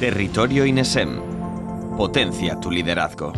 Territorio INESEM. Potencia tu liderazgo.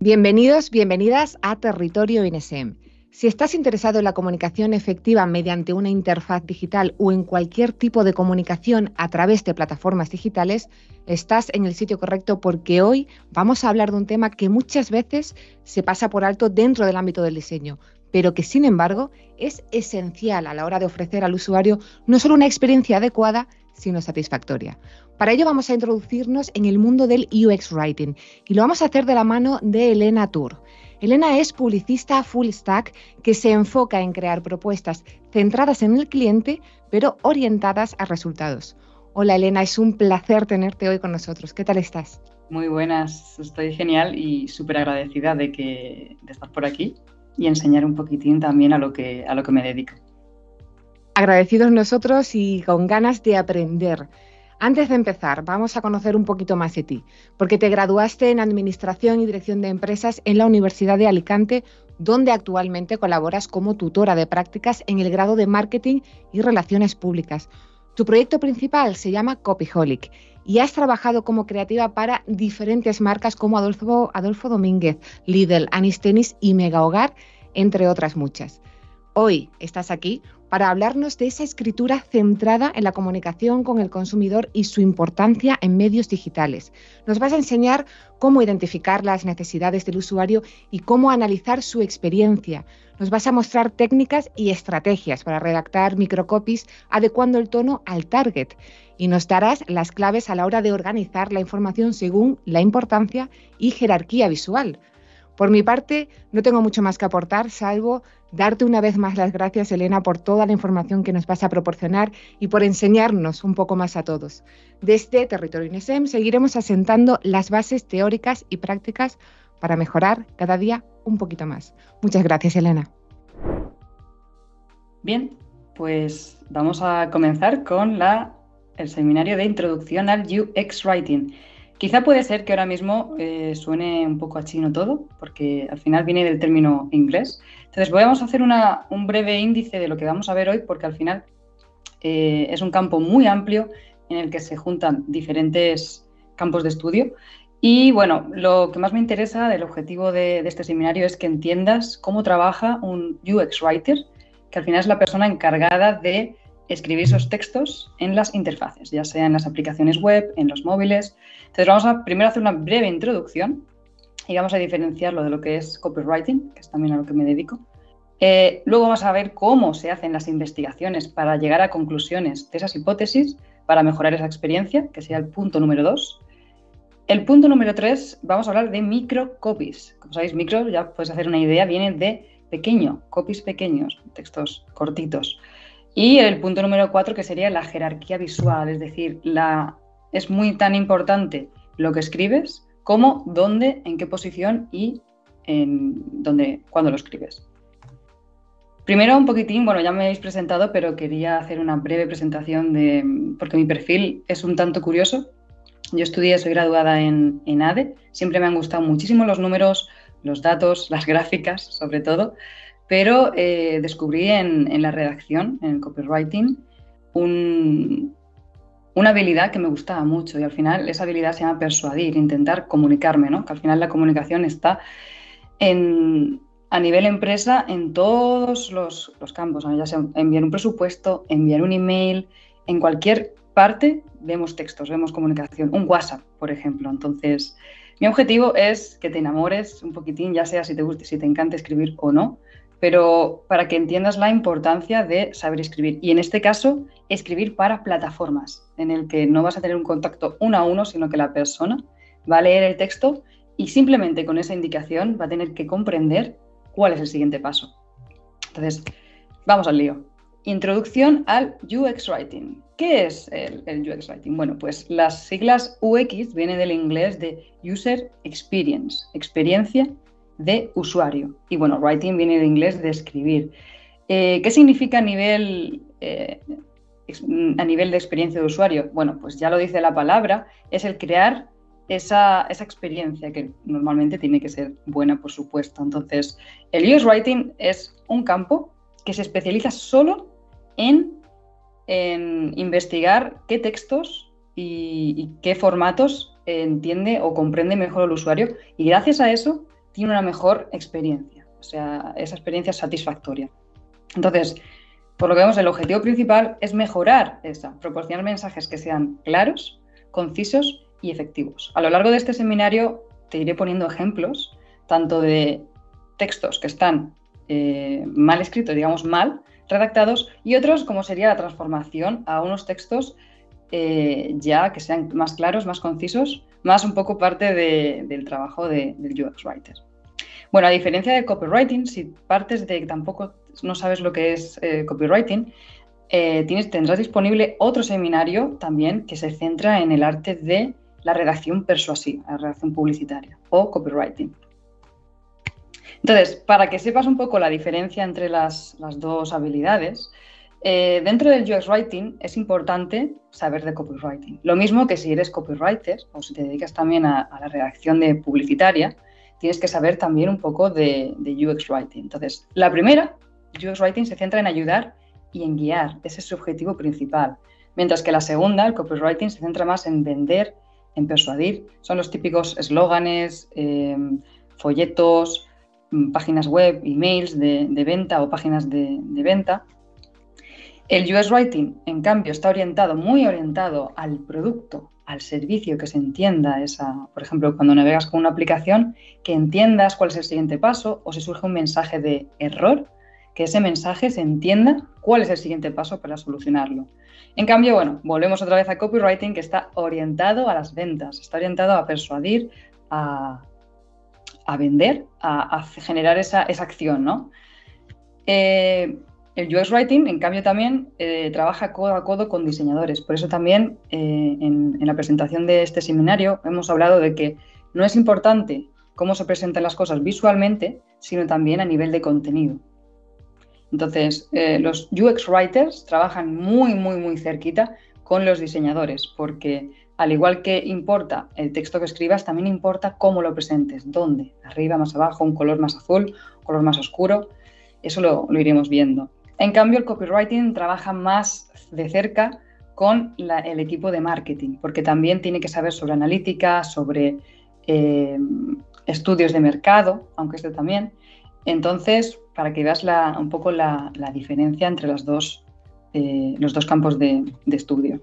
Bienvenidos, bienvenidas a Territorio INESEM. Si estás interesado en la comunicación efectiva mediante una interfaz digital o en cualquier tipo de comunicación a través de plataformas digitales, estás en el sitio correcto porque hoy vamos a hablar de un tema que muchas veces se pasa por alto dentro del ámbito del diseño, pero que sin embargo es esencial a la hora de ofrecer al usuario no solo una experiencia adecuada, sino satisfactoria. Para ello vamos a introducirnos en el mundo del UX Writing y lo vamos a hacer de la mano de Elena Tour. Elena es publicista full stack que se enfoca en crear propuestas centradas en el cliente, pero orientadas a resultados. Hola Elena, es un placer tenerte hoy con nosotros. ¿Qué tal estás? Muy buenas, estoy genial y súper agradecida de, que, de estar por aquí y enseñar un poquitín también a lo que, a lo que me dedico. Agradecidos nosotros y con ganas de aprender. Antes de empezar, vamos a conocer un poquito más de ti, porque te graduaste en Administración y Dirección de Empresas en la Universidad de Alicante, donde actualmente colaboras como tutora de prácticas en el grado de Marketing y Relaciones Públicas. Tu proyecto principal se llama Copyholic y has trabajado como creativa para diferentes marcas como Adolfo, Adolfo Domínguez, Lidl, Anistenis y Mega Hogar, entre otras muchas. Hoy estás aquí para hablarnos de esa escritura centrada en la comunicación con el consumidor y su importancia en medios digitales. Nos vas a enseñar cómo identificar las necesidades del usuario y cómo analizar su experiencia. Nos vas a mostrar técnicas y estrategias para redactar microcopies adecuando el tono al target y nos darás las claves a la hora de organizar la información según la importancia y jerarquía visual. Por mi parte, no tengo mucho más que aportar, salvo darte una vez más las gracias, Elena, por toda la información que nos vas a proporcionar y por enseñarnos un poco más a todos. Desde Territorio INESEM seguiremos asentando las bases teóricas y prácticas para mejorar cada día un poquito más. Muchas gracias, Elena. Bien, pues vamos a comenzar con el seminario de introducción al UX Writing. Quizá puede ser que ahora mismo eh, suene un poco a chino todo, porque al final viene del término inglés. Entonces, vamos a hacer un breve índice de lo que vamos a ver hoy, porque al final eh, es un campo muy amplio en el que se juntan diferentes campos de estudio. Y bueno, lo que más me interesa del objetivo de, de este seminario es que entiendas cómo trabaja un UX Writer, que al final es la persona encargada de escribir esos textos en las interfaces, ya sea en las aplicaciones web, en los móviles. Entonces vamos a primero hacer una breve introducción y vamos a diferenciarlo de lo que es copywriting, que es también a lo que me dedico. Eh, luego vamos a ver cómo se hacen las investigaciones para llegar a conclusiones de esas hipótesis para mejorar esa experiencia, que sería el punto número dos. El punto número tres, vamos a hablar de microcopies. Como sabéis, micro, ya puedes hacer una idea, viene de pequeño, copies pequeños, textos cortitos. Y el punto número cuatro, que sería la jerarquía visual, es decir, la, es muy tan importante lo que escribes como dónde, en qué posición y en dónde, cuándo lo escribes. Primero un poquitín, bueno, ya me habéis presentado, pero quería hacer una breve presentación de, porque mi perfil es un tanto curioso. Yo estudié, soy graduada en, en ADE, siempre me han gustado muchísimo los números, los datos, las gráficas, sobre todo, pero eh, descubrí en, la redacción, en el copywriting, una habilidad que me gustaba mucho y al final esa habilidad se llama persuadir, intentar comunicarme, ¿no? que al final la comunicación está a nivel empresa en todos los, campos, ya sea enviar un presupuesto, enviar un email, en cualquier parte vemos textos, vemos comunicación, un WhatsApp, por ejemplo. Entonces, mi objetivo es que te enamores un poquitín, ya sea si te guste, si te encanta escribir o no, pero para que entiendas la importancia de saber escribir. Y en este caso, escribir para plataformas, en el que no vas a tener un contacto uno a uno, sino que la persona va a leer el texto y simplemente con esa indicación va a tener que comprender cuál es el siguiente paso. Entonces, vamos al lío. Introducción al UX Writing. ¿Qué es el, UX Writing? Bueno, pues las siglas UX vienen del inglés de User Experience, experiencia de usuario. Y bueno, writing viene de inglés de escribir. Eh, ¿Qué significa a nivel, eh, a nivel de experiencia de usuario? Bueno, pues ya lo dice la palabra, es el crear esa, esa, experiencia que normalmente tiene que ser buena, por supuesto. Entonces, el UX Writing es un campo que se especializa solo en en investigar qué textos y, qué formatos entiende o comprende mejor el usuario y gracias a eso tiene una mejor experiencia, o sea, esa experiencia satisfactoria. Entonces, por lo que vemos, el objetivo principal es mejorar esa, proporcionar mensajes que sean claros, concisos y efectivos. A lo largo de este seminario te iré poniendo ejemplos tanto de textos que están eh, mal escritos, digamos mal, redactados, y otros como sería la transformación a unos textos eh, ya que sean más claros, más concisos, más un poco parte del trabajo del UX Writer. Bueno, a diferencia del copywriting, si partes de que tampoco no sabes lo que es eh, copywriting, tienes, tendrás disponible otro seminario también que se centra en el arte de la redacción persuasiva, la redacción publicitaria o copywriting. Entonces, para que sepas un poco la diferencia entre las, dos habilidades, eh, dentro del UX Writing es importante saber de copywriting. Lo mismo que si eres copywriter o si te dedicas también a, la redacción de publicitaria, tienes que saber también un poco de, UX Writing. Entonces, la primera, UX Writing, se centra en ayudar y en guiar. Ese es su objetivo principal. Mientras que la segunda, el copywriting, se centra más en vender, en persuadir. Son los típicos eslóganes, eh, folletos, Mm, páginas web, emails de, venta o páginas de, venta. El US Writing, en cambio, está orientado, muy orientado al producto, al servicio, que se entienda esa, por ejemplo, cuando navegas con una aplicación, que entiendas cuál es el siguiente paso o si surge un mensaje de error, que ese mensaje se entienda cuál es el siguiente paso para solucionarlo. En cambio, bueno, volvemos otra vez a copywriting que está orientado a las ventas, está orientado a persuadir, a, a vender, a, generar esa, acción, ¿no? Eh, el UX Writing, en cambio, también eh, trabaja codo a codo con diseñadores. Por eso también eh, en, la presentación de este seminario hemos hablado de que no es importante cómo se presentan las cosas visualmente, sino también a nivel de contenido. Entonces, los UX Writers trabajan muy, muy, muy cerquita con los diseñadores, porque al igual que importa el texto que escribas, también importa cómo lo presentes, dónde, arriba, más abajo, un color más azul, un color más oscuro. Eso lo, iremos viendo. En cambio, el copywriting trabaja más de cerca con el equipo de marketing, porque también tiene que saber sobre analítica, sobre eh, estudios de mercado, aunque esto también. Entonces, para que veas un poco la, diferencia entre los dos, eh, los dos campos de estudio.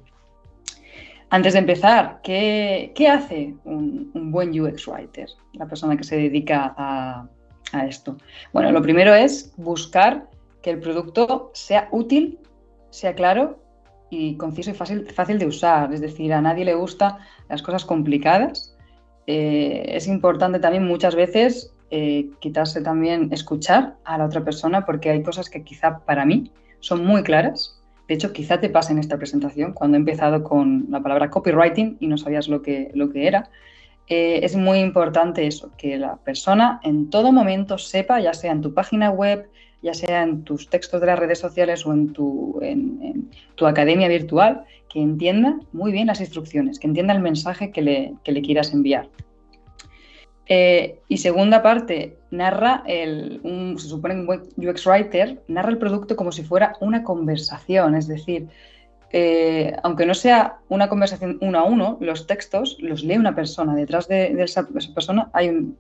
Antes de empezar, ¿qué, hace un, buen UX Writer, la persona que se dedica a, esto? Bueno, lo primero es buscar que el producto sea útil, sea claro y conciso y fácil, fácil de usar. Es decir, a nadie le gustan las cosas complicadas. Eh, es importante también muchas veces eh, quitarse también, escuchar a la otra persona porque hay cosas que quizá para mí son muy claras de hecho, quizá te pase en esta presentación, cuando he empezado con la palabra copywriting y no sabías lo que, lo que era, eh, es muy importante eso, que la persona en todo momento sepa, ya sea en tu página web, ya sea en tus textos de las redes sociales o en tu, en, tu academia virtual, que entienda muy bien las instrucciones, que entienda el mensaje que le, que le quieras enviar. Eh, y segunda parte, narra el, se supone un UX Writer, narra el producto como si fuera una conversación, es decir, eh, aunque no sea una conversación uno a uno, los textos los lee una persona. Detrás de, esa, persona hay un,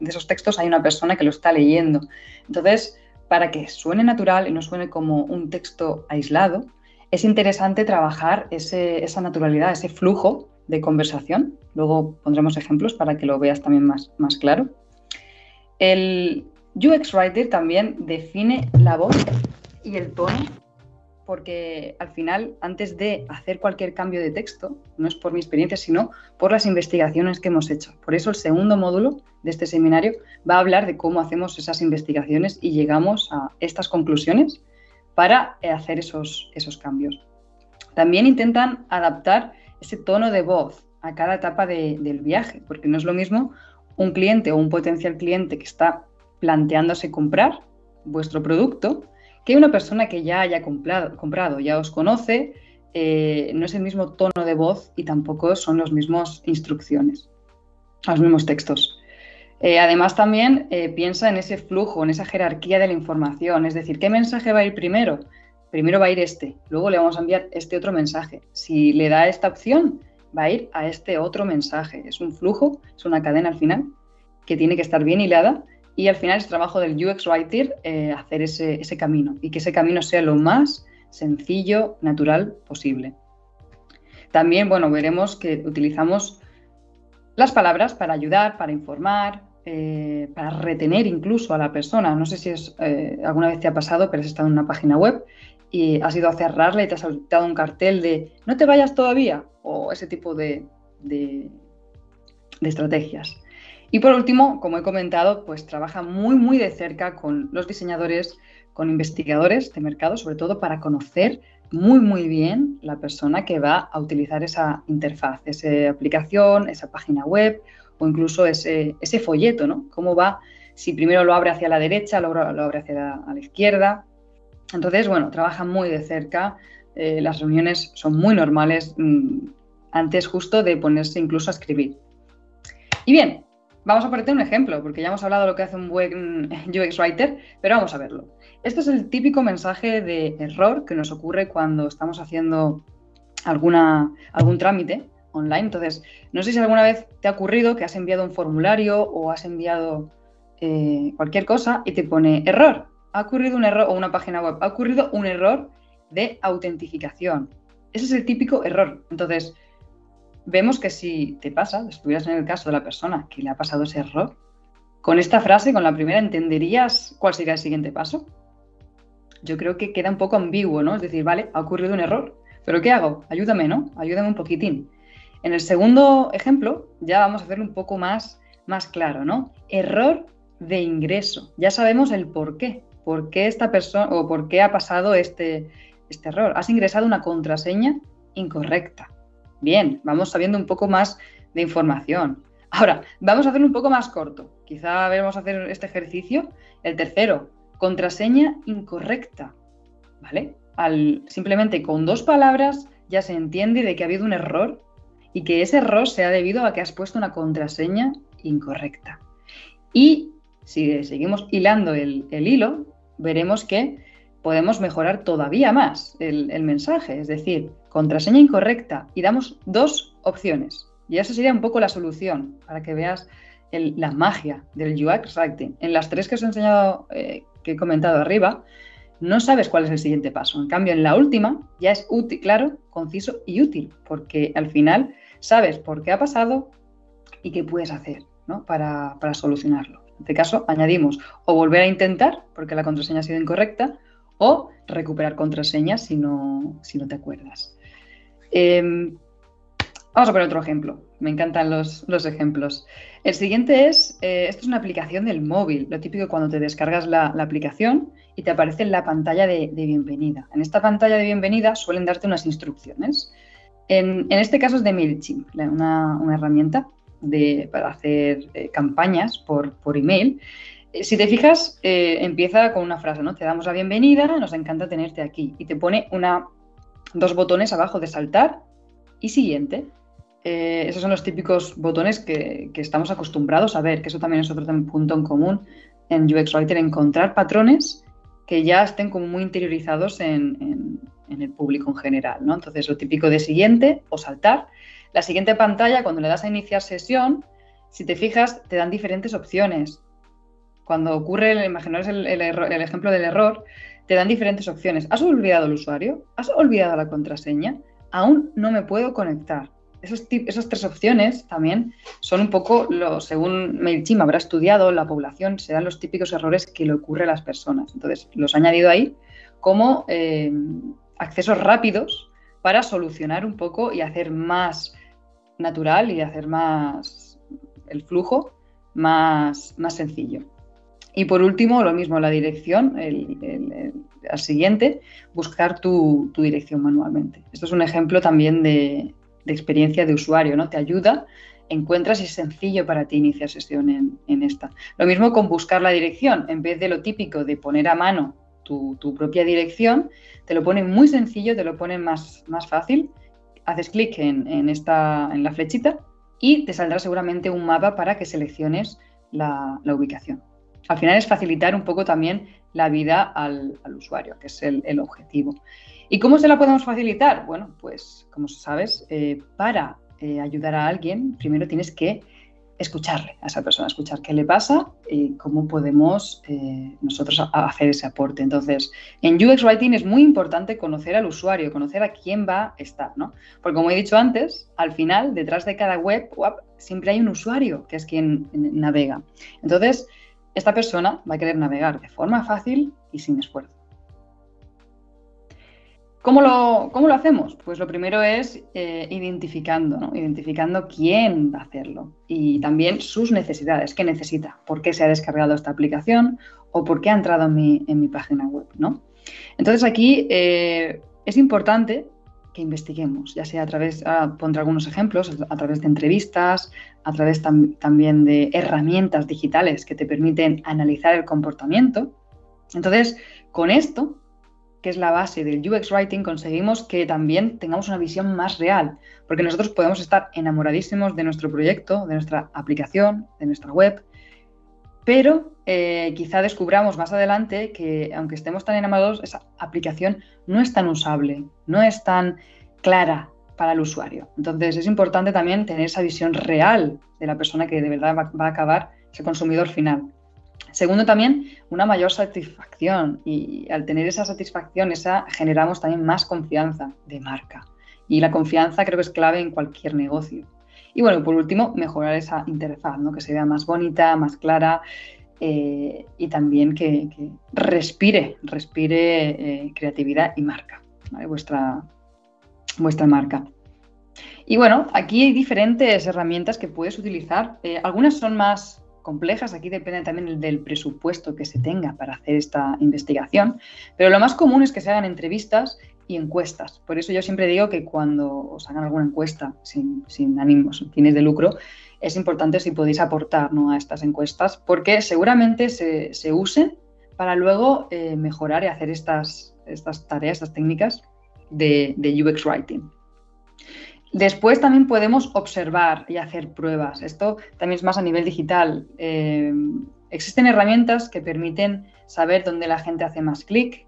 de esos textos hay una persona que lo está leyendo. Entonces, para que suene natural y no suene como un texto aislado, es interesante trabajar esa naturalidad, ese flujo de conversación. Luego pondremos ejemplos para que lo veas también más, más claro. El UX Writer también define la voz y el tono porque al final, antes de hacer cualquier cambio de texto, no es por mi experiencia, sino por las investigaciones que hemos hecho. Por eso el segundo módulo de este seminario va a hablar de cómo hacemos esas investigaciones y llegamos a estas conclusiones para hacer esos, esos cambios. También intentan adaptar ese tono de voz a cada etapa del viaje, porque no es lo mismo un cliente o un potencial cliente que está planteándose comprar vuestro producto que una persona que ya haya comprado, comprado ya os conoce, eh, no es el mismo tono de voz y tampoco son las mismas instrucciones, los mismos textos. Eh, además, también eh, piensa en ese flujo, en esa jerarquía de la información, es decir, ¿qué mensaje va a ir primero? primero va a ir este, luego le vamos a enviar este otro mensaje. Si le da esta opción, va a ir a este otro mensaje. Es un flujo, es una cadena al final que tiene que estar bien hilada y al final es trabajo del UX Writer eh, hacer ese, camino y que ese camino sea lo más sencillo, natural posible. También, bueno, veremos que utilizamos las palabras para ayudar, para informar, eh, para retener incluso a la persona. No sé si eh, alguna vez te ha pasado, pero has estado en una página web y has ido a cerrarla y te has dado un cartel de no te vayas todavía o ese tipo de estrategias. Y por último, como he comentado, pues trabaja muy, muy de cerca con los diseñadores, con investigadores de mercado, sobre todo para conocer muy, muy bien la persona que va a utilizar esa interfaz, esa aplicación, esa página web o incluso ese, folleto, ¿no? Cómo va, si primero lo abre hacia la derecha, lo, lo abre hacia la, izquierda. Entonces, bueno, trabaja muy de cerca, eh, las reuniones son muy normales mm, antes justo de ponerse incluso a escribir. Y bien, vamos a ponerte un ejemplo, porque ya hemos hablado de lo que hace un buen UX Writer, pero vamos a verlo. Este es el típico mensaje de error que nos ocurre cuando estamos haciendo alguna, algún trámite online. Entonces, no sé si alguna vez te ha ocurrido que has enviado un formulario o has enviado eh, cualquier cosa y te pone error. Ha ocurrido un error, o una página web, ha ocurrido un error de autentificación. Ese es el típico error. Entonces, vemos que si te pasa, estuvieras en el caso de la persona que le ha pasado ese error, con esta frase, con la primera, ¿entenderías cuál sería el siguiente paso? yo creo que queda un poco ambiguo, ¿no? Es decir, vale, ha ocurrido un error, pero ¿qué hago? Ayúdame, ¿no? Ayúdame un poquitín. En el segundo ejemplo ya vamos a hacerlo un poco más, más claro, ¿no? Error de ingreso. Ya sabemos el por qué. ¿Por qué esta persona o por qué ha pasado este, este error? Has ingresado una contraseña incorrecta. Bien, vamos sabiendo un poco más de información. Ahora, vamos a hacerlo un poco más corto. Quizá vamos a hacer este ejercicio. El tercero, contraseña incorrecta, ¿vale? Al, simplemente con dos palabras ya se entiende de que ha habido un error y que ese error se ha debido a que has puesto una contraseña incorrecta. Y si seguimos hilando el, hilo, veremos que podemos mejorar todavía más el, mensaje, es decir, contraseña incorrecta y damos dos opciones. Y esa sería un poco la solución para que veas la magia del UX Writing. En las tres que os he enseñado eh, que he comentado arriba, no sabes cuál es el siguiente paso. En cambio, en la última ya es claro, conciso y útil, porque al final sabes por qué ha pasado y qué puedes hacer para, solucionarlo. En este caso, añadimos o volver a intentar, porque la contraseña ha sido incorrecta, o recuperar contraseña si no, si no te acuerdas. Em, vamos a poner otro ejemplo. Me encantan los, ejemplos. El siguiente es, eh, esto es una aplicación del móvil, lo típico cuando te descargas la, aplicación y te aparece en la pantalla de, bienvenida. En esta pantalla de bienvenida suelen darte unas instrucciones. En, este caso es de MailChimp, una, herramienta para hacer eh, campañas por, email. Eh, si te fijas, empieza con una frase, ¿no? Te damos la bienvenida, nos encanta tenerte aquí. Y te pone una, dos botones abajo de saltar y siguiente. Eh, esos son los típicos botones que, estamos acostumbrados a ver, que eso también es otro punto en común en UX Writer, encontrar patrones que ya estén muy interiorizados en, el público en general. ¿no? Entonces, lo típico de siguiente o saltar. La siguiente pantalla, cuando le das a iniciar sesión, si te fijas, te dan diferentes opciones. Cuando ocurre, imaginaos el, el ejemplo del error, te dan diferentes opciones. ¿Has olvidado el usuario? ¿Has olvidado la contraseña? Aún no me puedo conectar esas tres opciones también son un poco, según MailChimp habrá estudiado, la población, serán los típicos errores que le ocurre a las personas. Entonces, los ha añadido ahí como eh, accesos rápidos para solucionar un poco y hacer más natural y hacer más el flujo más sencillo. Y por último, lo mismo, la dirección, el, siguiente, buscar tu, dirección manualmente. Esto es un ejemplo también de, experiencia de usuario, ¿no? Te ayuda, encuentras y es sencillo para ti iniciar sesión en, esta. Lo mismo con buscar la dirección, en vez de lo típico de poner a mano tu, propia dirección, te lo pone muy sencillo, te lo pone más, fácil. Haces clic en, en la flechita y te saldrá seguramente un mapa para que selecciones la, ubicación. Al final es facilitar un poco también la vida al, usuario, que es el, objetivo. ¿Y cómo se la podemos facilitar? Bueno, pues como sabes, eh, para eh, ayudar a alguien, primero tienes que escucharle a esa persona, escuchar qué le pasa y cómo podemos eh, nosotros hacer ese aporte. Entonces, en UX Writing es muy importante conocer al usuario, conocer a quién va a estar, ¿no? Porque como he dicho antes, al final, detrás de cada web, siempre hay un usuario que es quien navega. Entonces, esta persona va a querer navegar de forma fácil y sin esfuerzo. ¿Cómo lo, ¿Cómo lo, hacemos? Pues lo primero es eh, identificando, ¿no? identificando quién va a hacerlo y también sus necesidades, qué necesita, por qué se ha descargado esta aplicación o por qué ha entrado en mi, en mi página web. ¿no? Entonces aquí eh, es importante que investiguemos, ya sea a través, pondré algunos ejemplos, a través de entrevistas, a través también de herramientas digitales que te permiten analizar el comportamiento. Entonces, con esto que es la base del UX Writing, conseguimos que también tengamos una visión más real, porque nosotros podemos estar enamoradísimos de nuestro proyecto, de nuestra aplicación, de nuestra web, pero eh, quizá descubramos más adelante que aunque estemos tan enamorados, esa aplicación no es tan usable, no es tan clara para el usuario. Entonces es importante también tener esa visión real de la persona que de verdad va a acabar, ese consumidor final. Segundo, también una mayor satisfacción y al tener esa satisfacción, esa, generamos también más confianza de marca. Y la confianza creo que es clave en cualquier negocio. Y bueno, por último, mejorar esa interfaz, ¿no? que se vea más bonita, más clara eh, y también que, respire, respire eh, creatividad y marca, vuestra, vuestra marca. Y bueno, aquí hay diferentes herramientas que puedes utilizar. Eh, algunas son más complejas, aquí depende también del presupuesto que se tenga para hacer esta investigación, pero lo más común es que se hagan entrevistas y encuestas. Por eso yo siempre digo que cuando os hagan alguna encuesta sin, sin ánimos, sin fines de lucro, es importante si podéis aportar a estas encuestas, porque seguramente se, usen para luego eh, mejorar y hacer estas, estas tareas, estas técnicas de, UX Writing. Después también podemos observar y hacer pruebas. Esto también es más a nivel digital. Eh, existen herramientas que permiten saber dónde la gente hace más clic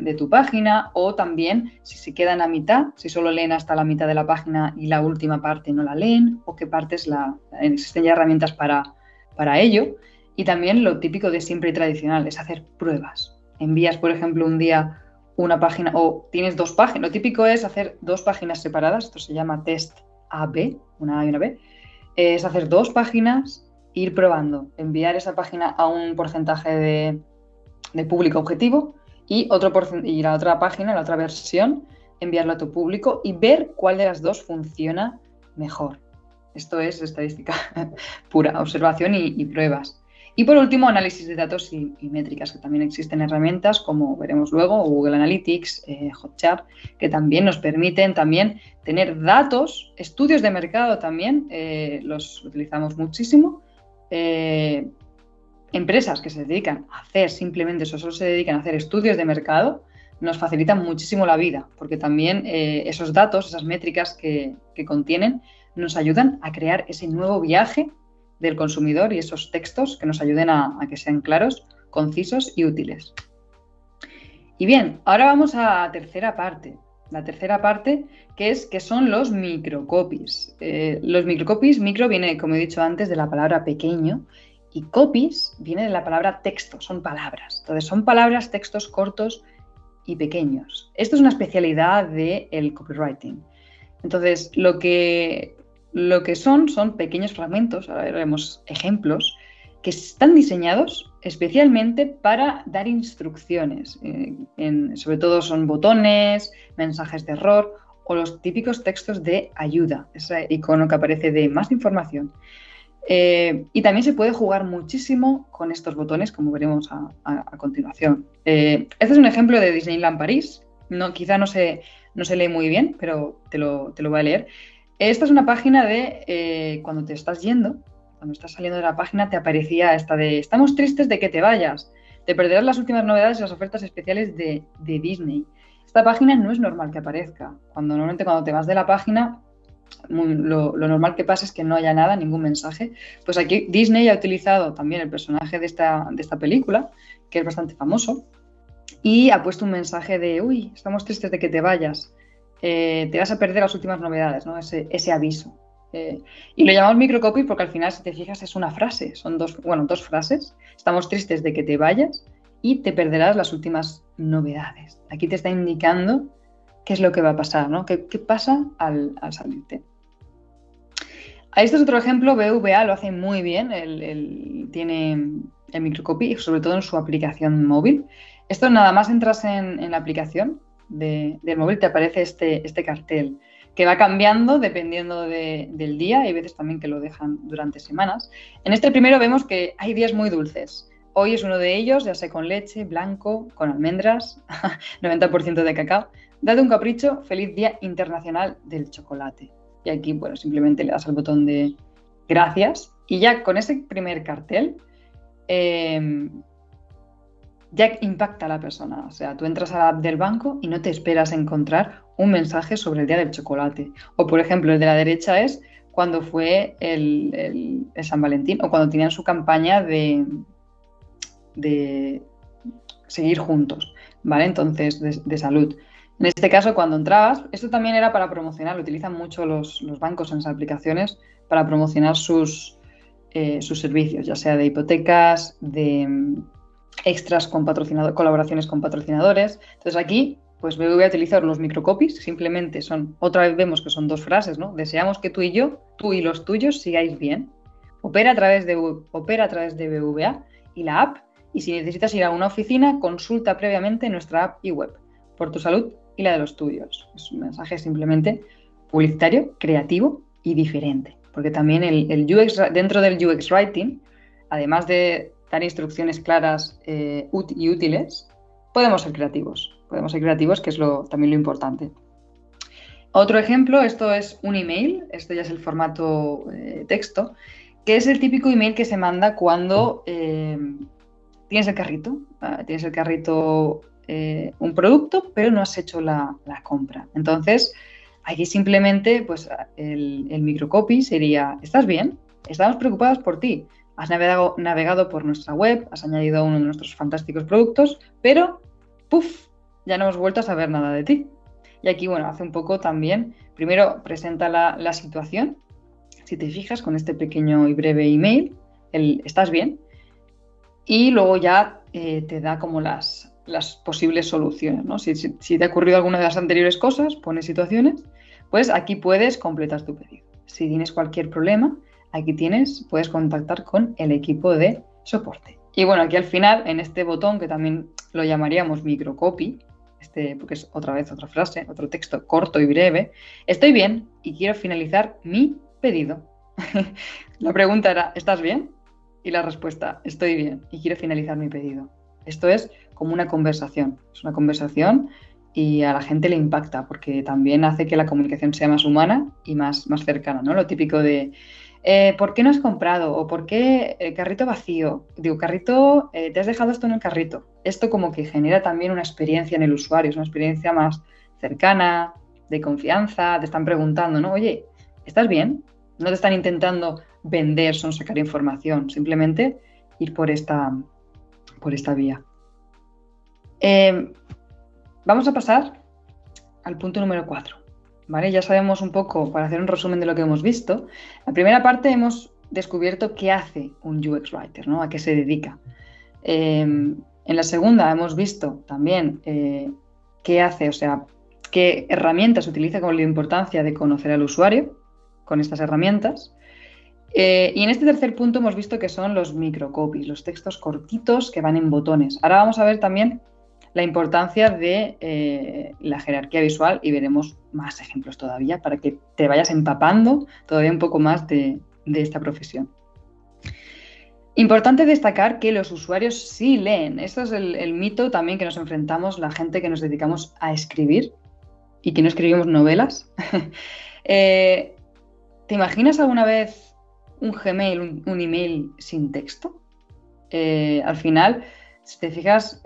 de tu página o también si se quedan a mitad, si solo leen hasta la mitad de la página y la última parte no la leen o qué partes la... Existen ya herramientas para, para ello. Y también lo típico de siempre y tradicional es hacer pruebas. Envías, por ejemplo, un día una página o tienes dos páginas. Lo típico es hacer dos páginas separadas, esto se llama test A-B, una A y una B. Es hacer dos páginas, ir probando, enviar esa página a un porcentaje de, público objetivo y, otro y la otra página, la otra versión, enviarlo a tu público y ver cuál de las dos funciona mejor. Esto es estadística pura, observación y pruebas. Y por último, análisis de datos y, métricas, que también existen herramientas como veremos luego, Google Analytics, eh, Hotjar, que también nos permiten también tener datos, estudios de mercado también, eh, los utilizamos muchísimo. Eh, empresas que se dedican a hacer simplemente eso, solo se dedican a hacer estudios de mercado, nos facilitan muchísimo la vida, porque también esos datos, esas métricas que, que contienen, nos ayudan a crear ese nuevo viaje del consumidor y esos textos que nos ayuden a, que sean claros, concisos y útiles. Y bien, ahora vamos a la tercera parte. La tercera parte, que es que son los microcopies. Eh, los microcopies, micro viene, como he dicho antes, de la palabra pequeño y copies viene de la palabra texto, son palabras. Entonces, son palabras, textos cortos y pequeños. Esto es una especialidad del copywriting. Entonces, lo que lo que son son pequeños fragmentos, ahora veremos ejemplos, que están diseñados especialmente para dar instrucciones. Eh, sobre todo son botones, mensajes de error o los típicos textos de ayuda, ese icono que aparece de más información. Eh, y también se puede jugar muchísimo con estos botones, como veremos a, continuación. Eh, este es un ejemplo de Disneyland París. No, quizá no se, no se lee muy bien, pero te lo, te lo voy a leer. Esta es una página de eh, cuando te estás yendo, cuando estás saliendo de la página, te aparecía esta de estamos tristes de que te vayas, te perderás las últimas novedades y las ofertas especiales de, Disney. Esta página no es normal que aparezca. Cuando normalmente cuando te vas de la página lo, normal que pasa es que no haya nada, ningún mensaje. Pues aquí Disney ha utilizado también el personaje de esta, de esta película, que es bastante famoso, y ha puesto un mensaje de, uy, estamos tristes de que te vayas, eh, te vas a perder las últimas novedades, ¿no? ese, ese aviso. Eh, y lo llamamos microcopy porque al final, si te fijas, es una frase, son dos, bueno, dos frases. Estamos tristes de que te vayas y te perderás las últimas novedades. Aquí te está indicando qué es lo que va a pasar, ¿no? ¿Qué, pasa al, salirte? Este es otro ejemplo, BVA lo hace muy bien, el, tiene el microcopy, sobre todo en su aplicación móvil. Esto nada más entras en, la aplicación del móvil, te aparece este, este cartel que va cambiando dependiendo del día, hay veces también que lo dejan durante semanas. En este primero vemos que hay días muy dulces. Hoy es uno de ellos, ya sea con leche, blanco, con almendras, 90% de cacao. Date un capricho, feliz Día Internacional del Chocolate. Y aquí, bueno, simplemente le das al botón de gracias y ya con ese primer cartel em, ya impacta a la persona. O sea, tú entras a la app del banco y no te esperas encontrar un mensaje sobre el día del chocolate. O, por ejemplo, el de la derecha es cuando fue el, San Valentín o cuando tenían su campaña de, de seguir juntos, ¿vale? Entonces, de, salud. En este caso, cuando entrabas, esto también era para promocionar, lo utilizan mucho los, bancos en las aplicaciones para promocionar sus, eh, servicios, ya sea de hipotecas, de mm, extras con patrocinadores, colaboraciones con patrocinadores. Entonces aquí pues me voy los microcopies, simplemente son, otra vez vemos que son dos frases, ¿no? Deseamos que tú y yo, tú y los tuyos, sigáis bien. Opera a través de, opera a través de BVA y la app, y si necesitas ir a una oficina, consulta previamente nuestra app y web, por tu salud y la de los tuyos. Es un mensaje simplemente publicitario, creativo y diferente, porque también el, UX, dentro del UX Writing, además de dar instrucciones claras eh, y útiles, podemos ser creativos podemos ser creativos, que es también lo importante. Otro ejemplo, esto es un email, esto ya es el formato eh, texto, que es el típico email que se manda cuando eh, tienes el carrito, tienes el carrito eh, un producto, pero no has hecho la, compra. Entonces, aquí simplemente pues, el, el, microcopy sería, ¿estás bien? Estamos preocupados por ti. Has navegado, navegado por nuestra web, has añadido uno de nuestros fantásticos productos, pero, ¡puf!, ya no hemos vuelto a saber nada de ti. Y aquí, bueno, hace un poco también, primero presenta la, situación, si te fijas, con este pequeño y breve email, el ¿estás bien? Y luego ya eh, te da como las, las posibles soluciones, ¿no? Si, te ha ocurrido alguna de las anteriores cosas, pone situaciones, pues aquí puedes completar tu pedido. Si tienes cualquier problema, aquí tienes, puedes contactar con el equipo de soporte. Y bueno, aquí al final, en este botón que también lo llamaríamos microcopy, este, porque es otra vez otra frase, otro texto corto y breve. Estoy bien y quiero finalizar mi pedido. la pregunta era, ¿estás bien? Y la respuesta, estoy bien y quiero finalizar mi pedido. Esto es como una conversación. Es una conversación y a la gente le impacta porque también hace que la comunicación sea más humana y más, más cercana, ¿no? Lo típico de eh, ¿por qué no has comprado? ¿O por qué el carrito vacío? Digo, carrito, eh, te has dejado esto en el carrito. Esto como que genera también una experiencia en el usuario, es una experiencia más cercana, de confianza, te están preguntando, ¿no? Oye, ¿estás bien? No te están intentando vender, son sacar información, simplemente ir por esta, por esta vía. Eh, vamos a pasar al punto número 4. Ya sabemos un poco, para hacer un resumen de lo que hemos visto. La primera parte hemos descubierto qué hace un UX Writer, ¿no? A qué se dedica. Em, en la segunda hemos visto también eh, qué hace, o sea, qué herramientas utiliza con la importancia de conocer al usuario con estas herramientas. Eh, y en este tercer punto hemos visto que son los microcopies, los textos cortitos que van en botones. Ahora vamos a ver también la importancia de eh, la jerarquía visual y veremos más ejemplos todavía para que te vayas empapando todavía un poco más de, esta profesión. Importante destacar que los usuarios sí leen. Esto es el, mito también que nos enfrentamos la gente que nos dedicamos a escribir y que no escribimos novelas. Eh, ¿Te imaginas alguna vez un Gmail, un, email sin texto? Eh, al final, si te fijas,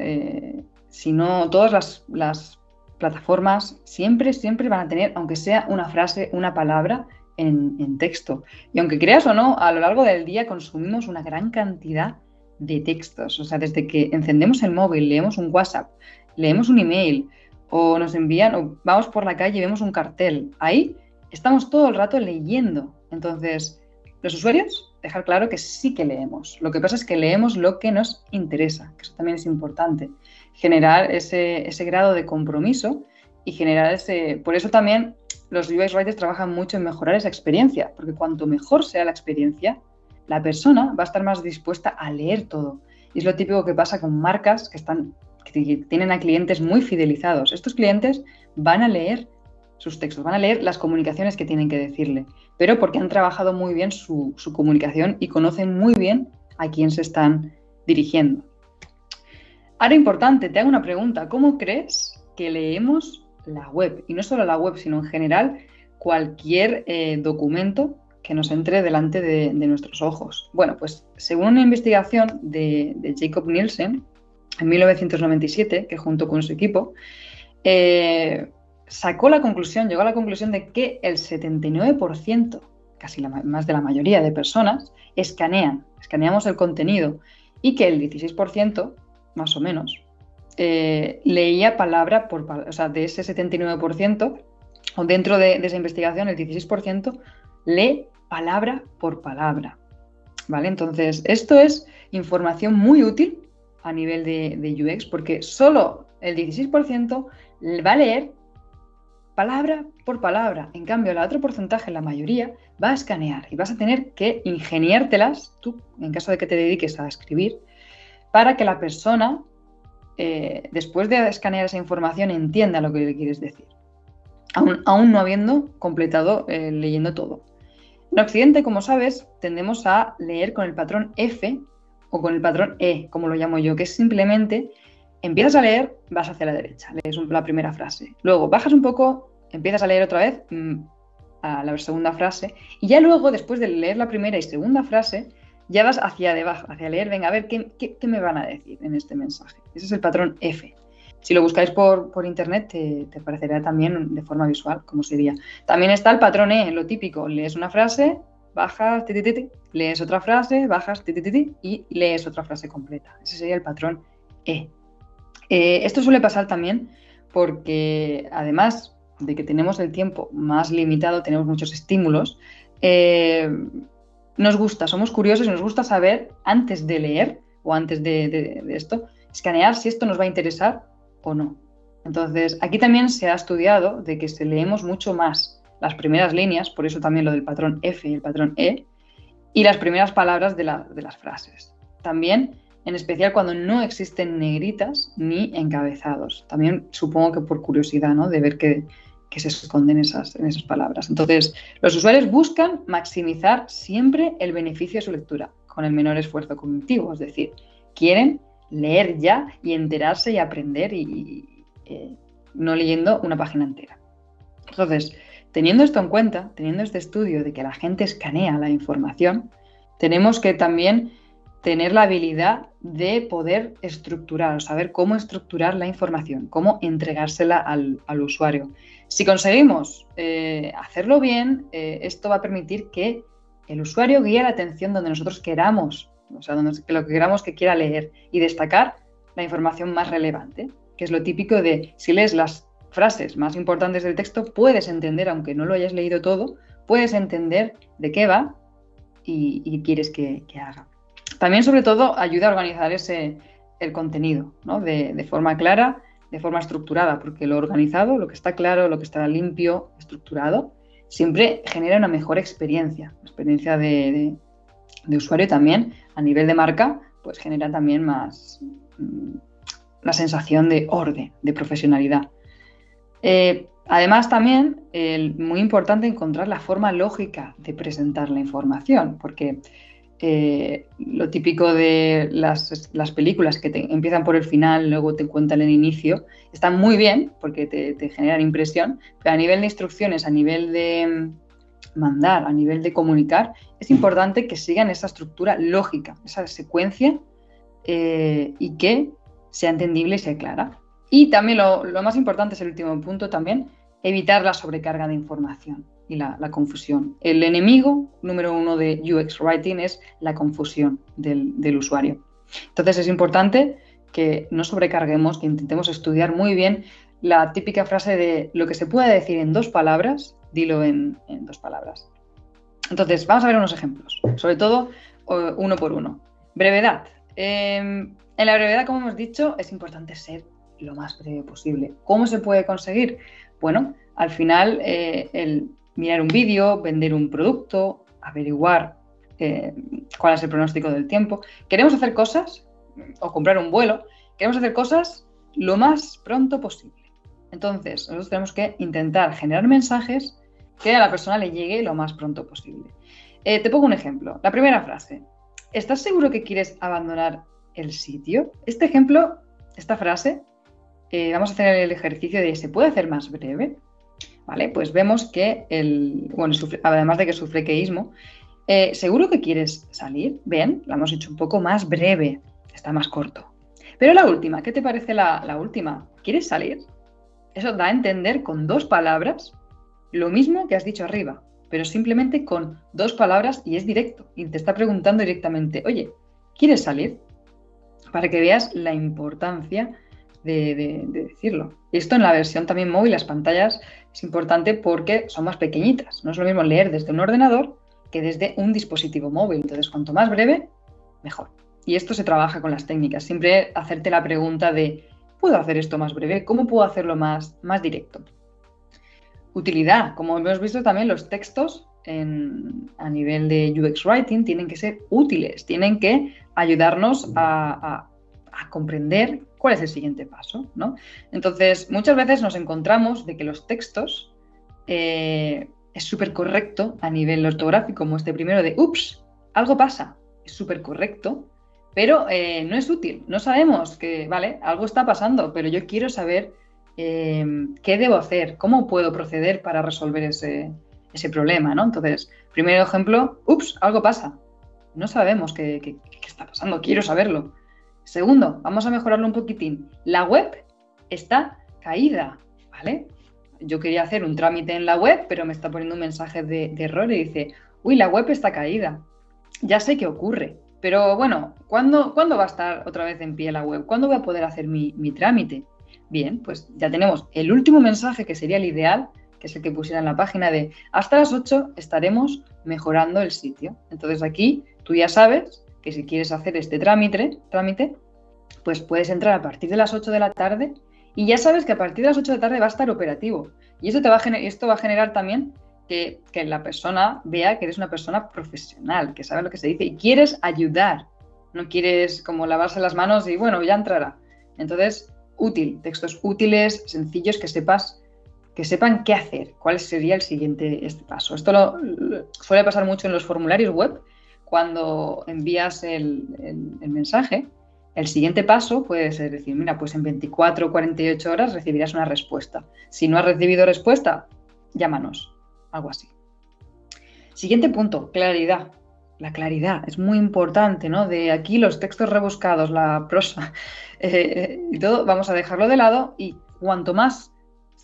si no, todas las, plataformas siempre, siempre van a tener, aunque sea una frase, una palabra en, texto. Y aunque creas o no, a lo largo del día consumimos una gran cantidad de textos. O sea, desde que encendemos el móvil, leemos un WhatsApp, leemos un email o nos envían o vamos por la calle y vemos un cartel. Ahí estamos todo el rato leyendo. Entonces, los usuarios, dejar claro que sí que leemos. Lo que pasa es que leemos lo que nos interesa, que eso también es importante. Generar ese, ese grado de compromiso y generar ese... Por eso también los UX Writers trabajan mucho en mejorar esa experiencia, porque cuanto mejor sea la experiencia, la persona va a estar más dispuesta a leer todo. Y es lo típico que pasa con marcas que, están, que tienen a clientes muy fidelizados. Estos clientes van a leer sus textos, van a leer las comunicaciones que tienen que decirle, pero porque han trabajado muy bien su, comunicación y conocen muy bien a quién se están dirigiendo. Ahora importante, te hago una pregunta. ¿Cómo crees que leemos la web. Y no solo la web, sino en general cualquier eh, documento que nos entre delante de, nuestros ojos. Bueno, pues según una investigación de, Jacob Nielsen en 1997, que junto con su equipo, eh, sacó la conclusión, llegó a la conclusión de que el 79%, casi más de la mayoría de personas, escanean, escaneamos el contenido y que el 16%, más o menos, eh, leía palabra por palabra, o sea, de ese 79%, o dentro de, esa investigación, el 16% lee palabra por palabra. ¿Vale? Entonces, esto es información muy útil a nivel de, de UX, porque solo el 16% va a leer palabra por palabra. En cambio, el otro porcentaje, la mayoría, va a escanear y vas a tener que ingeniártelas, tú, en caso de que te dediques a escribir, para que la persona eh, después de escanear esa información, entienda lo que le quieres decir, aún, no habiendo completado eh, leyendo todo. En Occidente, como sabes, tendemos a leer con el patrón F o con el patrón E, como lo llamo yo, que es simplemente empiezas a leer, vas hacia la derecha, lees la primera frase. Luego bajas un poco, empiezas a leer otra vez mm, a la segunda frase y ya luego, después de leer la primera y segunda frase, ya vas hacia debajo, hacia leer, venga, a ver, ¿qué, me van a decir en este mensaje? Ese es el patrón F. Si lo buscáis por, internet, te, te, aparecerá también de forma visual, como sería. También está el patrón E, lo típico, lees una frase, bajas, lees otra frase, bajas, y lees otra frase completa. Ese sería el patrón E. Eh, esto suele pasar también porque, además de que tenemos el tiempo más limitado, tenemos muchos estímulos, eh, nos gusta, somos curiosos y nos gusta saber antes de leer o antes de, esto, escanear si esto nos va a interesar o no. Entonces, aquí también se ha estudiado de que leemos mucho más las primeras líneas, por eso también lo del patrón F y el patrón E, y las primeras palabras de, las frases. También, en especial cuando no existen negritas ni encabezados. También supongo que por curiosidad, ¿no? De ver que se esconden esas, en esas palabras. Entonces, los usuarios buscan maximizar siempre el beneficio de su lectura con el menor esfuerzo cognitivo, es decir, quieren leer ya y enterarse y aprender y, eh, no leyendo una página entera. Entonces, teniendo esto en cuenta, teniendo este estudio de que la gente escanea la información, tenemos que también tener la habilidad de poder estructurar, saber cómo estructurar la información, cómo entregársela al, usuario. Si conseguimos eh, hacerlo bien, eh, esto va a permitir que el usuario guíe la atención donde nosotros queramos, o sea, donde lo que queramos que quiera leer y destacar la información más relevante, que es lo típico de si lees las frases más importantes del texto, puedes entender, aunque no lo hayas leído todo, puedes entender de qué va y, quieres que haga. También, sobre todo, ayuda a organizar ese, el contenido de, forma clara, de forma estructurada, porque lo organizado, lo que está claro, lo que está limpio, estructurado, siempre genera una mejor experiencia, experiencia de, usuario también, a nivel de marca, pues genera también más mm, la sensación de orden, de profesionalidad. Eh, además, también es muy importante encontrar la forma lógica de presentar la información, porque eh, lo típico de las, películas que te empiezan por el final, luego te cuentan el inicio, están muy bien porque te, generan impresión, pero a nivel de instrucciones, a nivel de mandar, a nivel de comunicar, es importante que sigan esa estructura lógica, esa secuencia eh, y que sea entendible y sea clara. Y también lo, más importante es el último punto también, evitar la sobrecarga de información y la, confusión. El enemigo número uno de UX Writing es la confusión del, usuario. Entonces es importante que no sobrecarguemos, que intentemos estudiar muy bien la típica frase de lo que se puede decir en dos palabras, dilo en, dos palabras. Entonces, vamos a ver unos ejemplos, sobre todo uno por uno. Brevedad. Em, en la brevedad, como hemos dicho, es importante ser lo más breve posible. ¿Cómo se puede conseguir? Bueno, al final, eh, el mirar un vídeo, vender un producto, averiguar eh, cuál es el pronóstico del tiempo. Queremos hacer cosas o comprar un vuelo, queremos hacer cosas lo más pronto posible. Entonces, nosotros tenemos que intentar generar mensajes que a la persona le llegue lo más pronto posible. Eh, te pongo un ejemplo. La primera frase. ¿Estás seguro que quieres abandonar el sitio? Este ejemplo, esta frase, eh, vamos a hacer el ejercicio de ¿se puede hacer más breve? Vale, pues vemos que el, bueno, además de que sufre queísmo, eh, ¿seguro que quieres salir? Ven, la hemos hecho un poco más breve está más corto. Pero la última, ¿qué te parece la, última? ¿Quieres salir? Eso da a entender con dos palabras lo mismo que has dicho arriba, pero simplemente con dos palabras y es directo. Y te está preguntando directamente, oye, ¿quieres salir? Para que veas la importancia de, de, decirlo. Esto en la versión también móvil, las pantallas, es importante porque son más pequeñitas. No es lo mismo leer desde un ordenador que desde un dispositivo móvil. Entonces, cuanto más breve, mejor. Y esto se trabaja con las técnicas. Siempre hacerte la pregunta de, ¿puedo hacer esto más breve? ¿Cómo puedo hacerlo más, más directo? Utilidad. Como hemos visto también, los textos a nivel de UX Writing tienen que ser útiles, tienen que ayudarnos a, comprender cuál es el siguiente paso. ¿no? Entonces, muchas veces nos encontramos de que los textos eh, es súper correcto a nivel ortográfico, como este primero de, ups, algo pasa, es súper correcto, pero eh, no es útil. No sabemos que, vale, algo está pasando, pero yo quiero saber em, qué debo hacer, cómo puedo proceder para resolver ese, problema, ¿no? Entonces, primer ejemplo, ups, algo pasa. No sabemos qué, qué, está pasando, quiero saberlo. Segundo, vamos a mejorarlo un poquitín. La web está caída, ¿vale? Yo quería hacer un trámite en la web, pero me está poniendo un mensaje de, error y dice, uy, la web está caída. Ya sé qué ocurre. Pero bueno, ¿cuándo, ¿cuándo, va a estar otra vez en pie la web? ¿Cuándo voy a poder hacer mi, trámite? Bien, pues ya tenemos el último mensaje que sería el ideal, que es el que pusiera en la página de hasta las 8 estaremos mejorando el sitio. Entonces aquí tú ya sabes que si quieres hacer este trámite, trámite pues puedes entrar a partir de las 8 de la tarde y ya sabes que a partir de las 8 de la tarde va a estar operativo. Y esto, te va, a esto va a generar también que, la persona vea que eres una persona profesional, que sabe lo que se dice y quieres ayudar. No quieres como lavarse las manos y bueno, ya entrará. Entonces, útil, textos útiles, sencillos, que sepas, que sepan qué hacer, cuál sería el siguiente este paso. Esto suele pasar mucho en los formularios web. Cuando envías el, mensaje, el siguiente paso puede ser decir, mira, pues en 24 o 48 horas recibirás una respuesta. Si no has recibido respuesta, llámanos algo así. Siguiente punto, claridad. La claridad es muy importante, ¿no? De aquí los textos rebuscados, la prosa eh, y todo, vamos a dejarlo de lado y cuanto más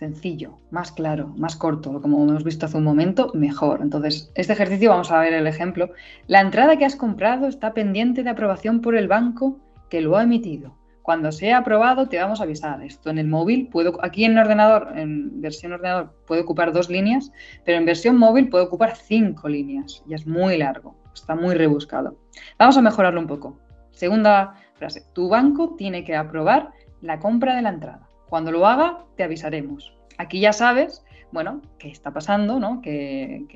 sencillo, más claro, más corto, como hemos visto hace un momento, mejor. Entonces, este ejercicio vamos a ver el ejemplo. La entrada que has comprado está pendiente de aprobación por el banco que lo ha emitido. Cuando sea aprobado te vamos a avisar. Esto en el móvil, puedo, aquí en ordenador, en versión ordenador, puede ocupar dos líneas, pero en versión móvil puede ocupar cinco líneas. Y es muy largo, está muy rebuscado. Vamos a mejorarlo un poco. Segunda frase, tu banco tiene que aprobar la compra de la entrada. Cuando lo haga, te avisaremos. Aquí ya sabes, bueno, qué está pasando, ¿no? que,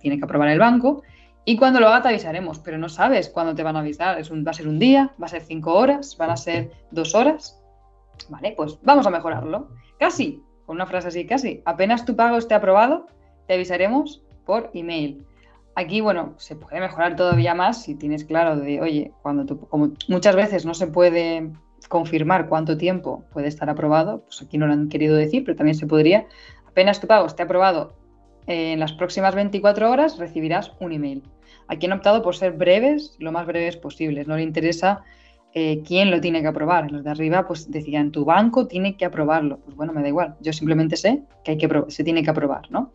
tiene que aprobar el banco y cuando lo haga te avisaremos, pero no sabes cuándo te van a avisar. Es un, va a ser un día, va a ser cinco horas, van a ser dos horas. Vale, pues vamos a mejorarlo. Casi, con una frase así, casi. Apenas tu pago esté aprobado, te avisaremos por email. Aquí, bueno, se puede mejorar todavía más si tienes claro de, oye, cuando tú, como muchas veces no se puede confirmar cuánto tiempo puede estar aprobado, pues aquí no lo han querido decir, pero también se podría, apenas tu pago esté aprobado en las próximas 24 horas recibirás un email. Aquí han optado por ser breves, lo más breves posibles. No le interesa eh, quién lo tiene que aprobar. Los de arriba pues decían, tu banco tiene que aprobarlo. Pues bueno, me da igual, yo simplemente sé que, hay que se tiene que aprobar, ¿no?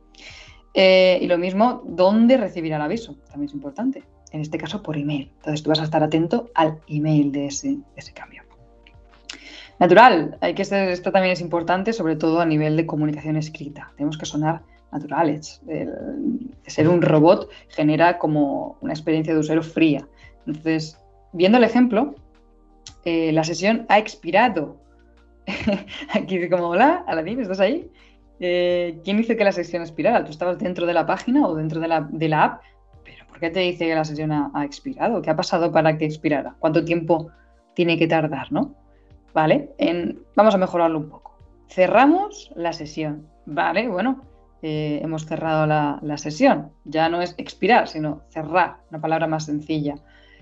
Eh, y lo mismo, ¿dónde recibirá el aviso? También es importante. En este caso, por email. Entonces, tú vas a estar atento al email de ese, cambio. Natural, hay que ser, esto también es importante, sobre todo a nivel de comunicación escrita. Tenemos que sonar naturales. ser un robot genera como una experiencia de usuario fría. Entonces, viendo el ejemplo, eh, la sesión ha expirado. Aquí dice como, hola, Aladín, ¿estás ahí? Eh, ¿Quién dice que la sesión expirara? ¿Tú estabas dentro de la página o dentro de la, de la app? ¿Pero por qué te dice que la sesión ha, expirado? ¿Qué ha pasado para que expirara? ¿Cuánto tiempo tiene que tardar, no? ¿Vale? vamos a mejorarlo un poco. Cerramos la sesión, ¿vale? Bueno, eh, hemos cerrado la, la, sesión. Ya no es expirar, sino cerrar, una palabra más sencilla.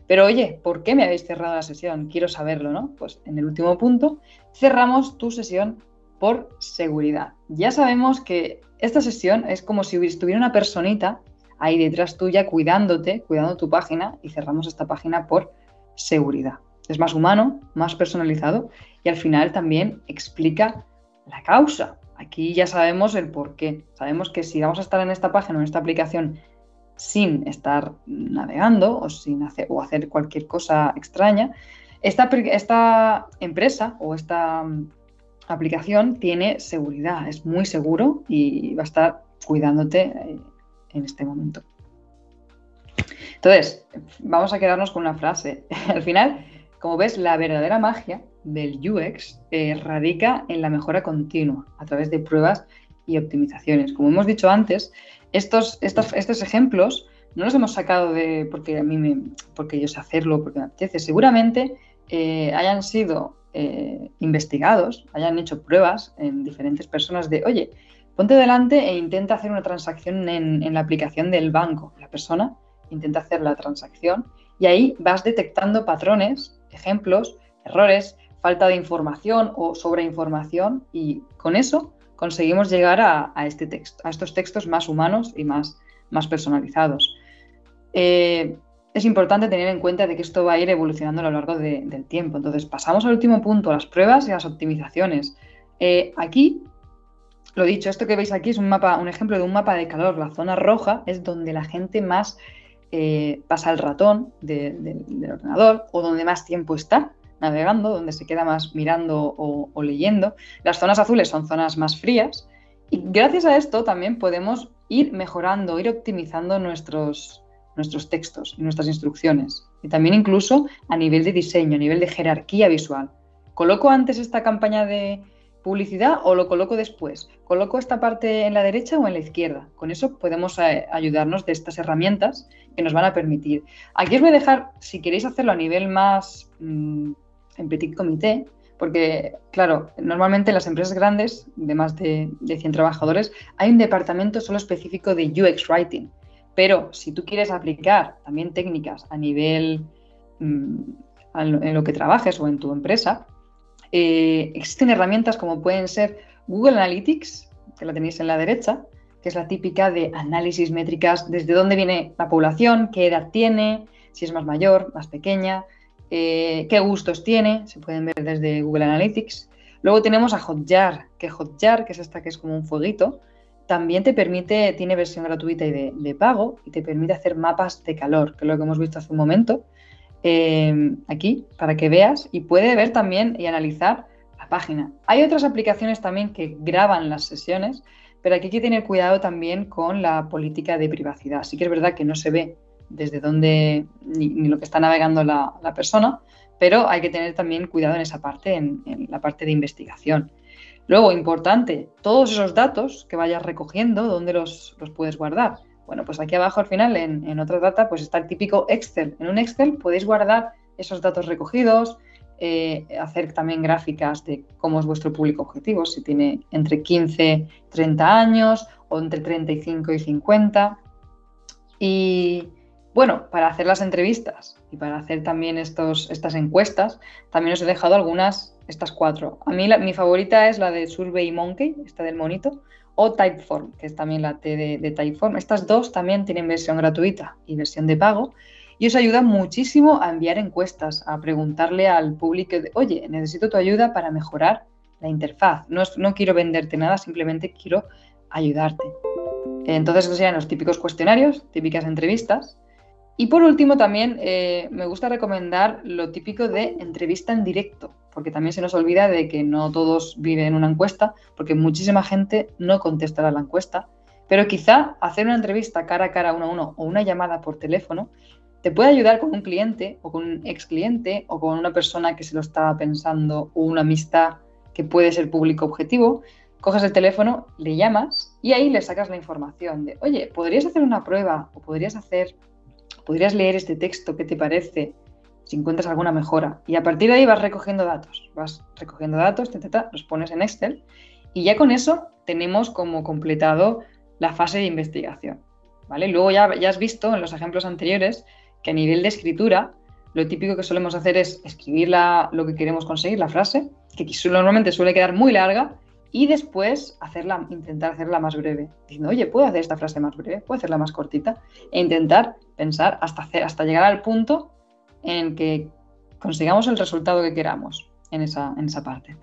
Pero oye, ¿por qué me habéis cerrado la sesión? Quiero saberlo, ¿no? Pues en el último punto, cerramos tu sesión por seguridad. Ya sabemos que esta sesión es como si estuviera una personita ahí detrás tuya cuidándote, cuidando tu página y cerramos esta página por seguridad. Es más humano, más personalizado y al final también explica la causa. Aquí ya sabemos el por qué. Sabemos que si vamos a estar en esta página o en esta aplicación sin estar navegando o sin hacer, o hacer cualquier cosa extraña, esta, empresa o esta aplicación tiene seguridad, es muy seguro y va a estar cuidándote eh, en este momento. Entonces, vamos a quedarnos con una frase. Al final, como ves, la verdadera magia del UX eh, radica en la mejora continua a través de pruebas y optimizaciones. Como hemos dicho antes, estos, ejemplos no los hemos sacado de porque a mí me, porque yo sé hacerlo, porque me apetece. Seguramente eh, hayan sido eh, investigados, hayan hecho pruebas en diferentes personas de, oye, ponte delante e intenta hacer una transacción en, la aplicación del banco. La persona intenta hacer la transacción y ahí vas detectando patrones, ejemplos, errores, falta de información o sobreinformación y con eso conseguimos llegar a, este texto, a estos textos más humanos y más, más personalizados. Eh, es importante tener en cuenta de que esto va a ir evolucionando a lo largo del tiempo. Entonces, pasamos al último punto, las pruebas y las optimizaciones. Eh, aquí, lo dicho, esto que veis aquí es un mapa, un ejemplo de un mapa de calor. La zona roja es donde la gente más eh, pasa el ratón del ordenador o donde más tiempo está navegando, donde se queda más mirando o, o leyendo. Las zonas azules son zonas más frías. Y gracias a esto también podemos ir mejorando, ir optimizando nuestros, nuestros textos y nuestras instrucciones. Y también incluso a nivel de diseño, a nivel de jerarquía visual. ¿Coloco antes esta campaña de publicidad o lo coloco después? ¿Coloco esta parte en la derecha o en la izquierda? Con eso podemos eh, ayudarnos de estas herramientas que nos van a permitir. Aquí os voy a dejar, si queréis hacerlo a nivel más mm, en petit comité, porque, claro, normalmente en las empresas grandes, de más de, de 100 trabajadores, hay un departamento solo específico de UX Writing. Pero si tú quieres aplicar también técnicas a nivel mm, en lo que trabajes o en tu empresa, eh, existen herramientas como pueden ser Google Analytics, que la tenéis en la derecha, que es la típica de análisis métricas, desde dónde viene la población, qué edad tiene, si es más mayor, más pequeña, eh, qué gustos tiene, se pueden ver desde Google Analytics. Luego tenemos a Hotjar, que Hotjar, que es esta que es como un fueguito, también te permite, tiene versión gratuita y de, pago, y te permite hacer mapas de calor, que es lo que hemos visto hace un momento, eh, aquí, para que veas y puede ver también y analizar la página. Hay otras aplicaciones también que graban las sesiones, pero aquí hay que tener cuidado también con la política de privacidad. Sí que es verdad que no se ve desde dónde ni, lo que está navegando la, persona, pero hay que tener también cuidado en esa parte, en la parte de investigación. Luego, importante, todos esos datos que vayas recogiendo, ¿dónde los, puedes guardar? Bueno, pues aquí abajo al final, en, otra data, pues está el típico Excel. En un Excel podéis guardar esos datos recogidos, eh, hacer también gráficas de cómo es vuestro público objetivo, si tiene entre 15 30 años o entre 35 y 50. Y bueno, para hacer las entrevistas y para hacer también estos, estas encuestas, también os he dejado algunas estas cuatro. A mí mi favorita es la de Survey Monkey, esta del monito, o Typeform, que es también la T de, Typeform. Estas dos también tienen versión gratuita y versión de pago. Y os ayuda muchísimo a enviar encuestas, a preguntarle al público, de, oye, necesito tu ayuda para mejorar la interfaz. No, no quiero venderte nada, simplemente quiero ayudarte. Entonces, estos serían los típicos cuestionarios, típicas entrevistas. Y por último, también eh, me gusta recomendar lo típico de entrevista en directo, porque también se nos olvida de que no todos viven en una encuesta, porque muchísima gente no contestará la encuesta, pero quizá hacer una entrevista cara a cara uno a uno o una llamada por teléfono te puede ayudar con un cliente o con un ex cliente o con una persona que se lo estaba pensando o una amistad que puede ser público objetivo. Coges el teléfono, le llamas y ahí le sacas la información de, oye, ¿podrías hacer una prueba o podrías hacer, podrías leer este texto? ¿Qué te parece? Si encuentras alguna mejora. Y a partir de ahí vas recogiendo datos. Vas recogiendo datos, los pones en Excel y ya con eso tenemos como completado la fase de investigación. ¿vale? Luego ya, ya has visto en los ejemplos anteriores que a nivel de escritura, lo típico que solemos hacer es escribir lo que queremos conseguir, la frase, que normalmente suele quedar muy larga, y después hacerla, intentar hacerla más breve. Diciendo, oye, ¿puedo hacer esta frase más breve? ¿Puedo hacerla más cortita? E intentar pensar hasta, hasta llegar al punto en que consigamos el resultado que queramos en esa, en esa parte.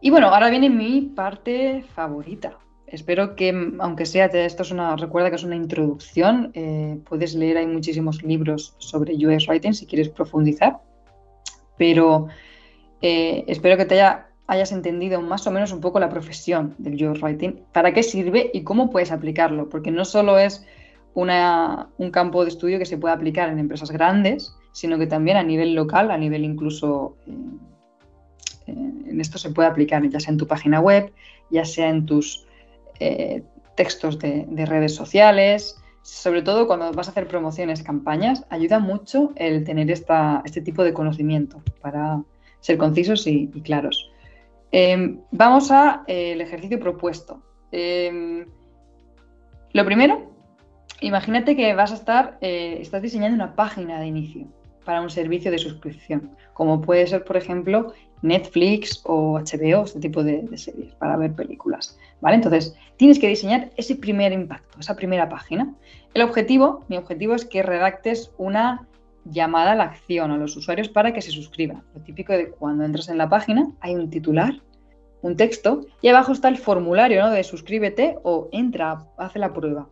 Y bueno, ahora viene mi parte favorita, espero que, aunque sea, esto es una, recuerda que es una introducción, eh, puedes leer, hay muchísimos libros sobre UX Writing si quieres profundizar, pero eh, espero que te haya, hayas entendido más o menos un poco la profesión del UX Writing, para qué sirve y cómo puedes aplicarlo, porque no solo es una, un campo de estudio que se puede aplicar en empresas grandes, sino que también a nivel local, a nivel incluso... Eh, en esto se puede aplicar ya sea en tu página web, ya sea en tus eh, textos de, redes sociales, sobre todo cuando vas a hacer promociones, campañas, ayuda mucho el tener este tipo de conocimiento para ser concisos y, claros. Em, vamos al eh, ejercicio propuesto. Em, lo primero, imagínate que vas a estar, eh, estás diseñando una página de inicio para un servicio de suscripción, como puede ser, por ejemplo, Netflix o HBO, este tipo de, series para ver películas. ¿Vale? Entonces, tienes que diseñar ese primer impacto, esa primera página. El objetivo, mi objetivo es que redactes una llamada a la acción a los usuarios para que se suscriban. Lo típico de cuando entras en la página hay un titular, un texto y abajo está el formulario ¿no? de suscríbete o entra, hace la prueba.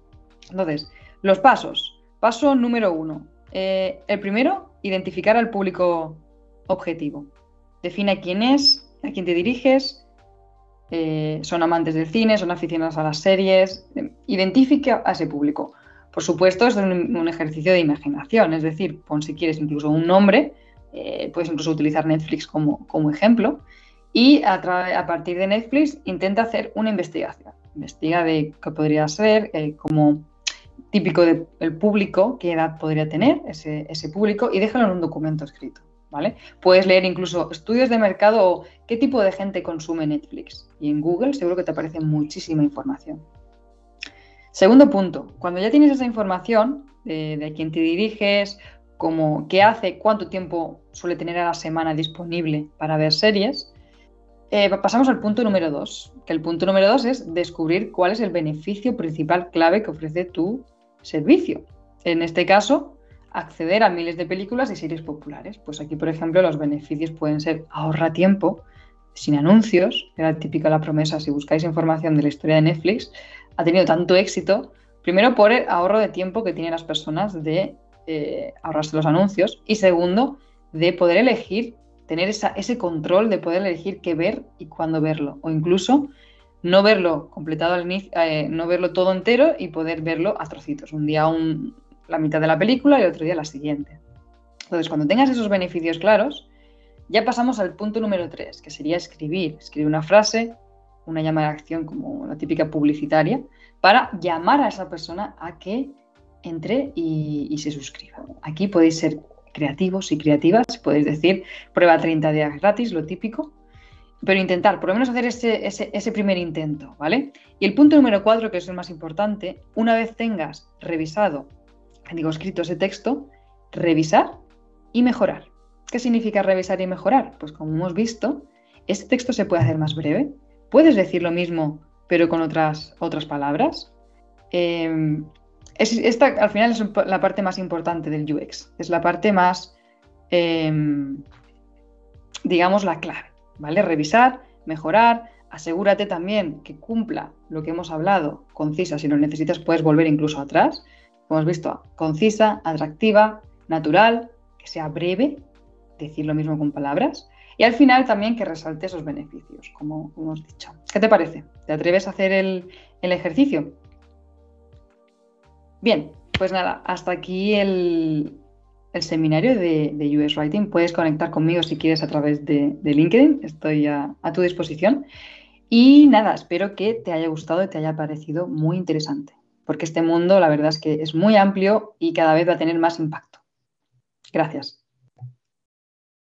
Entonces, los pasos. Paso número uno. Eh, el primero, identificar al público objetivo. Define quién es, a quién te diriges, eh, son amantes del cine, son aficionados a las series, eh, identifica a ese público. Por supuesto, es un, ejercicio de imaginación, es decir, pon si quieres incluso un nombre, eh, puedes incluso utilizar Netflix como, ejemplo, y a, partir de Netflix intenta hacer una investigación. Investiga de qué podría ser, como típico del público, qué edad podría tener ese, ese público, y déjalo en un documento escrito. Puedes leer incluso estudios de mercado o qué tipo de gente consume Netflix. Y en Google seguro que te aparece muchísima información. Segundo punto, cuando ya tienes esa información de, a quién te diriges, como qué hace, cuánto tiempo suele tener a la semana disponible para ver series, eh, pasamos al punto número dos, que el punto número dos es descubrir cuál es el beneficio principal clave que ofrece tu servicio. En este caso, acceder a miles de películas y series populares. Pues aquí, por ejemplo, los beneficios pueden ser ahorra tiempo, sin anuncios, era típica la promesa, si buscáis información de la historia de Netflix, ha tenido tanto éxito, primero por el ahorro de tiempo que tienen las personas de eh, ahorrarse los anuncios y segundo, de poder elegir, tener ese control de poder elegir qué ver y cuándo verlo, o incluso no verlo completado al inicio, eh, no verlo todo entero y poder verlo a trocitos. Un día un, la mitad de la película y el otro día la siguiente. Entonces, cuando tengas esos beneficios claros, ya pasamos al punto número 3, que sería escribir. Escribir una frase, una llamada de acción como la típica publicitaria, para llamar a esa persona a que entre y, se suscriba. Aquí podéis ser creativos y creativas, podéis decir prueba 30 días gratis, lo típico, pero intentar por lo menos hacer ese, ese, primer intento, ¿vale? Y el punto número 4, que es el más importante, una vez tengas revisado digo, escrito ese texto, revisar y mejorar. ¿Qué significa revisar y mejorar? Pues como hemos visto, este texto se puede hacer más breve. Puedes decir lo mismo, pero con otras, otras palabras. Em, esta al final es la parte más importante del UX, es la parte más, em, digamos, la clave, ¿vale? Revisar, mejorar, asegúrate también que cumpla lo que hemos hablado, concisa, si lo necesitas puedes volver incluso atrás, como hemos visto, concisa, atractiva, natural, que sea breve, decir lo mismo con palabras, y al final también que resalte esos beneficios, como hemos dicho. ¿Qué te parece? ¿Te atreves a hacer el, ejercicio? Bien, pues nada, hasta aquí el, seminario de, US Writing. Puedes conectar conmigo si quieres a través de, LinkedIn, estoy a, tu disposición. Y nada, espero que te haya gustado y te haya parecido muy interesante, porque este mundo la verdad es que es muy amplio y cada vez va a tener más impacto. Gracias.